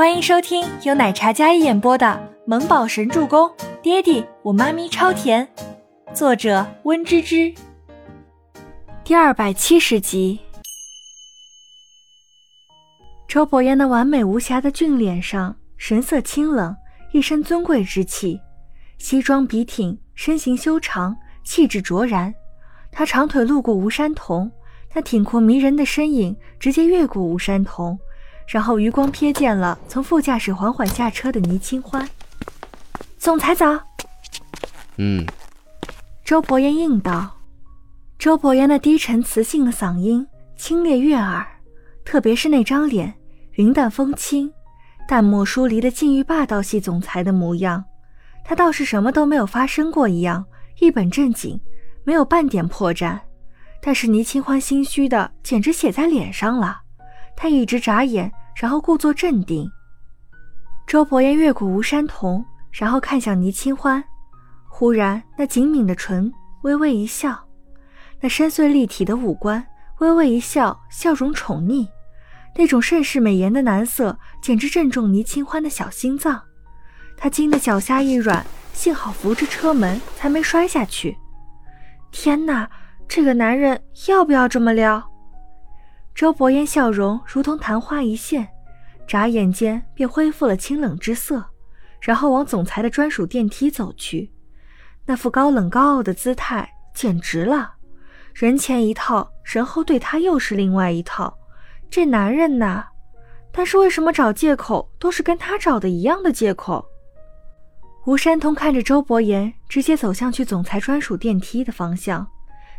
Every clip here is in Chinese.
欢迎收听由奶茶嘉一演播的《萌宝神助攻》，爹地我妈咪超甜，作者温芝芝。第二百七十集。周伯言那完美无瑕的俊脸上，神色清冷，一身尊贵之气，西装笔挺，身形修长，气质卓然。他长腿路过吴山童，那挺阔迷人的身影直接越过吴山童。然后余光瞥见了从副驾驶缓缓下车的倪清欢。总裁早。嗯。周伯言应道。周伯言那低沉磁性的嗓音清冽悦耳，特别是那张脸，云淡风轻，淡漠疏离的禁欲霸道系总裁的模样，他倒是什么都没有发生过一样，一本正经，没有半点破绽。但是倪清欢心虚的简直写在脸上了，他一直眨眼。然后故作镇定。周伯言越过吴山童，然后看向倪清欢，忽然那紧抿的唇微微一笑，那深邃立体的五官微微一笑，笑容宠溺，那种盛世美颜的男色简直正中倪清欢的小心脏。他惊得脚下一软，幸好扶着车门才没摔下去。天哪，这个男人要不要这么撩？周伯言笑容如同昙花一现，眨眼间便恢复了清冷之色，然后往总裁的专属电梯走去。那副高冷高傲的姿态简直了，人前一套，人后对他又是另外一套。这男人呐，但是为什么找借口都是跟他找的一样的借口？吴山通看着周伯言直接走向去总裁专属电梯的方向，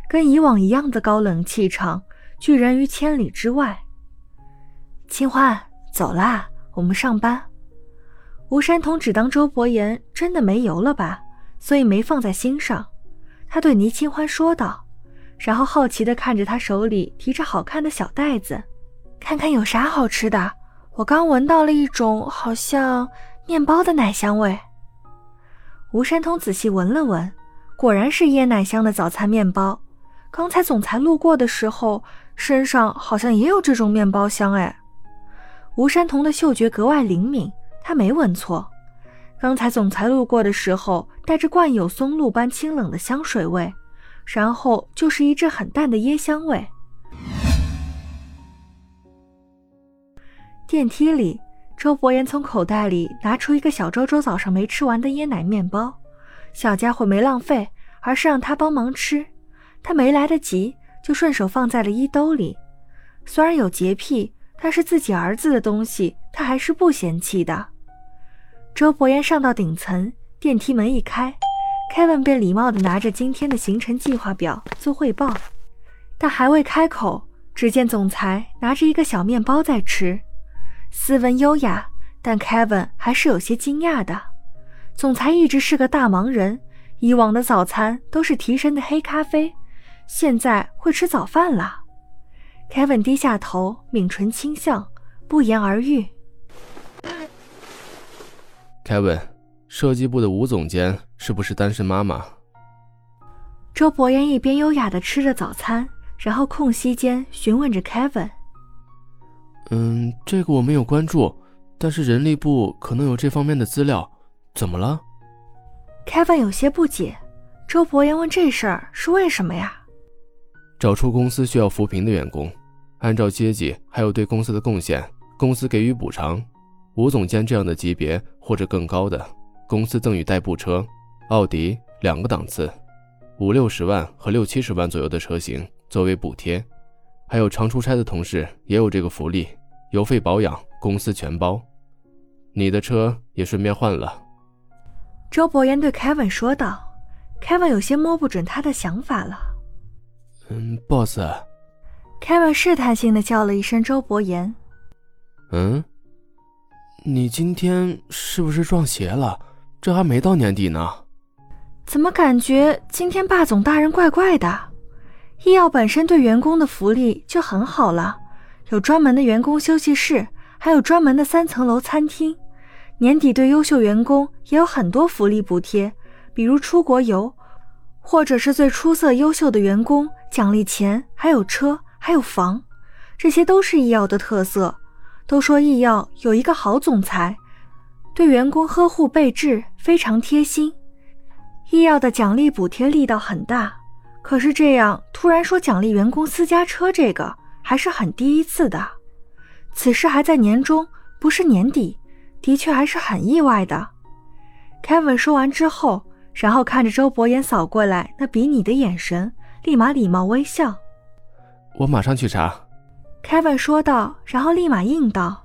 跟以往一样的高冷气场。拒人于千里之外。清欢，走啦，我们上班。吴山童只当周伯言真的没油了吧，所以没放在心上。他对倪清欢说道，然后好奇地看着他手里提着好看的小袋子，看看有啥好吃的。我刚闻到了一种好像面包的奶香味。吴山童仔细闻了闻，果然是椰奶香的早餐面包。刚才总裁路过的时候。身上好像也有这种面包香哎，吴山童的嗅觉格外灵敏，他没闻错。刚才总裁路过的时候，带着惯有松露般清冷的香水味，然后就是一阵很淡的椰香味。电梯里，周伯言从口袋里拿出一个小周周早上没吃完的椰奶面包，小家伙没浪费，而是让他帮忙吃，他没来得及。就顺手放在了衣兜里。虽然有洁癖，但是自己儿子的东西他还是不嫌弃的。周伯言上到顶层，电梯门一开，Kevin 便礼貌地拿着今天的行程计划表做汇报。但还未开口，只见总裁拿着一个小面包在吃，斯文优雅，但 Kevin 还是有些惊讶的。总裁一直是个大忙人，以往的早餐都是提神的黑咖啡。现在会吃早饭了，Kevin 低下头，抿唇轻笑，不言而喻。Kevin，设计部的吴总监是不是单身妈妈？周伯言一边优雅的吃着早餐，然后空隙间询问着 Kevin。嗯，这个我没有关注，但是人力部可能有这方面的资料，怎么了？Kevin 有些不解，周伯言问这事儿是为什么呀？找出公司需要扶贫的员工，按照阶级还有对公司的贡献，公司给予补偿。吴总监这样的级别或者更高的，公司赠予代步车，奥迪两个档次，五六十万和六七十万左右的车型作为补贴。还有常出差的同事也有这个福利，油费保养公司全包。你的车也顺便换了。周伯言对 Kevin 说道。Kevin 有些摸不准他的想法了。嗯，boss。Kevin 试探性的叫了一声周伯言。嗯，你今天是不是撞邪了？这还没到年底呢。怎么感觉今天霸总大人怪怪的？医药本身对员工的福利就很好了，有专门的员工休息室，还有专门的三层楼餐厅。年底对优秀员工也有很多福利补贴，比如出国游。或者是最出色、优秀的员工，奖励钱，还有车，还有房，这些都是医药的特色。都说易药有一个好总裁，对员工呵护备至，非常贴心。易药的奖励补贴力道很大，可是这样突然说奖励员工私家车，这个还是很第一次的。此事还在年中，不是年底，的确还是很意外的。Kevin 说完之后，然后看着周伯言扫过来那比你的眼神，立马礼貌微笑。我马上去查。Kevin 说道，然后立马应道：“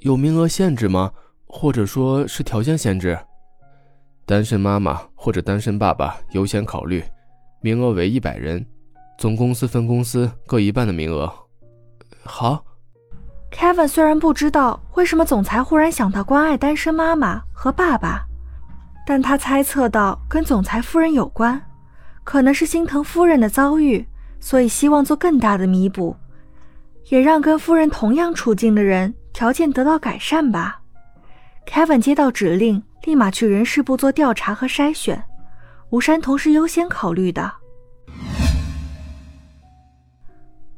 有名额限制吗？或者说是条件限制？单身妈妈或者单身爸爸优先考虑，名额为一百人，总公司分公司各一半的名额。”好。Kevin 虽然不知道为什么总裁忽然想到关爱单身妈妈和爸爸，但他猜测到跟总裁夫人有关，可能是心疼夫人的遭遇，所以希望做更大的弥补。也让跟夫人同样处境的人条件得到改善吧。Kevin 接到指令，立马去人事部做调查和筛选。吴山童是优先考虑的。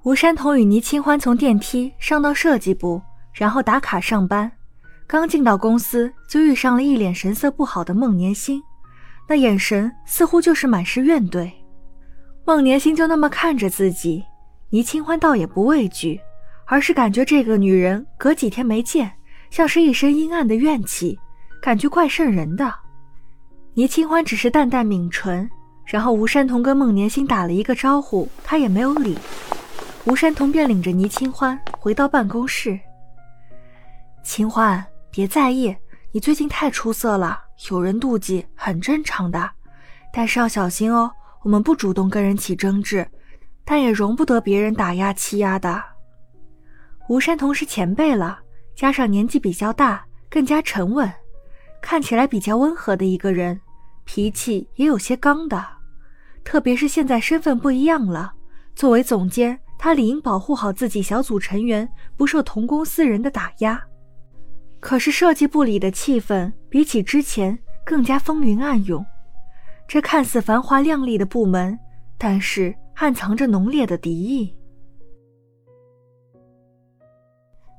吴山童与倪清欢从电梯上到设计部，然后打卡上班。刚进到公司，就遇上了一脸神色不好的孟年星，那眼神似乎就是满是怨怼。孟年心就那么看着自己。倪清欢倒也不畏惧，而是感觉这个女人隔几天没见，像是一身阴暗的怨气，感觉怪瘆人的。倪清欢只是淡淡抿唇，然后吴山童跟孟年心打了一个招呼，他也没有理。吴山童便领着倪清欢回到办公室。清欢，别在意，你最近太出色了，有人妒忌很正常的，但是要小心哦，我们不主动跟人起争执。但也容不得别人打压欺压的。吴山童是前辈了，加上年纪比较大，更加沉稳，看起来比较温和的一个人，脾气也有些刚的。特别是现在身份不一样了，作为总监，他理应保护好自己小组成员不受同公司人的打压。可是设计部里的气氛比起之前更加风云暗涌，这看似繁华亮丽的部门，但是。暗藏着浓烈的敌意。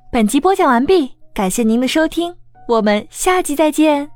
本集播讲完毕，感谢您的收听，我们下集再见。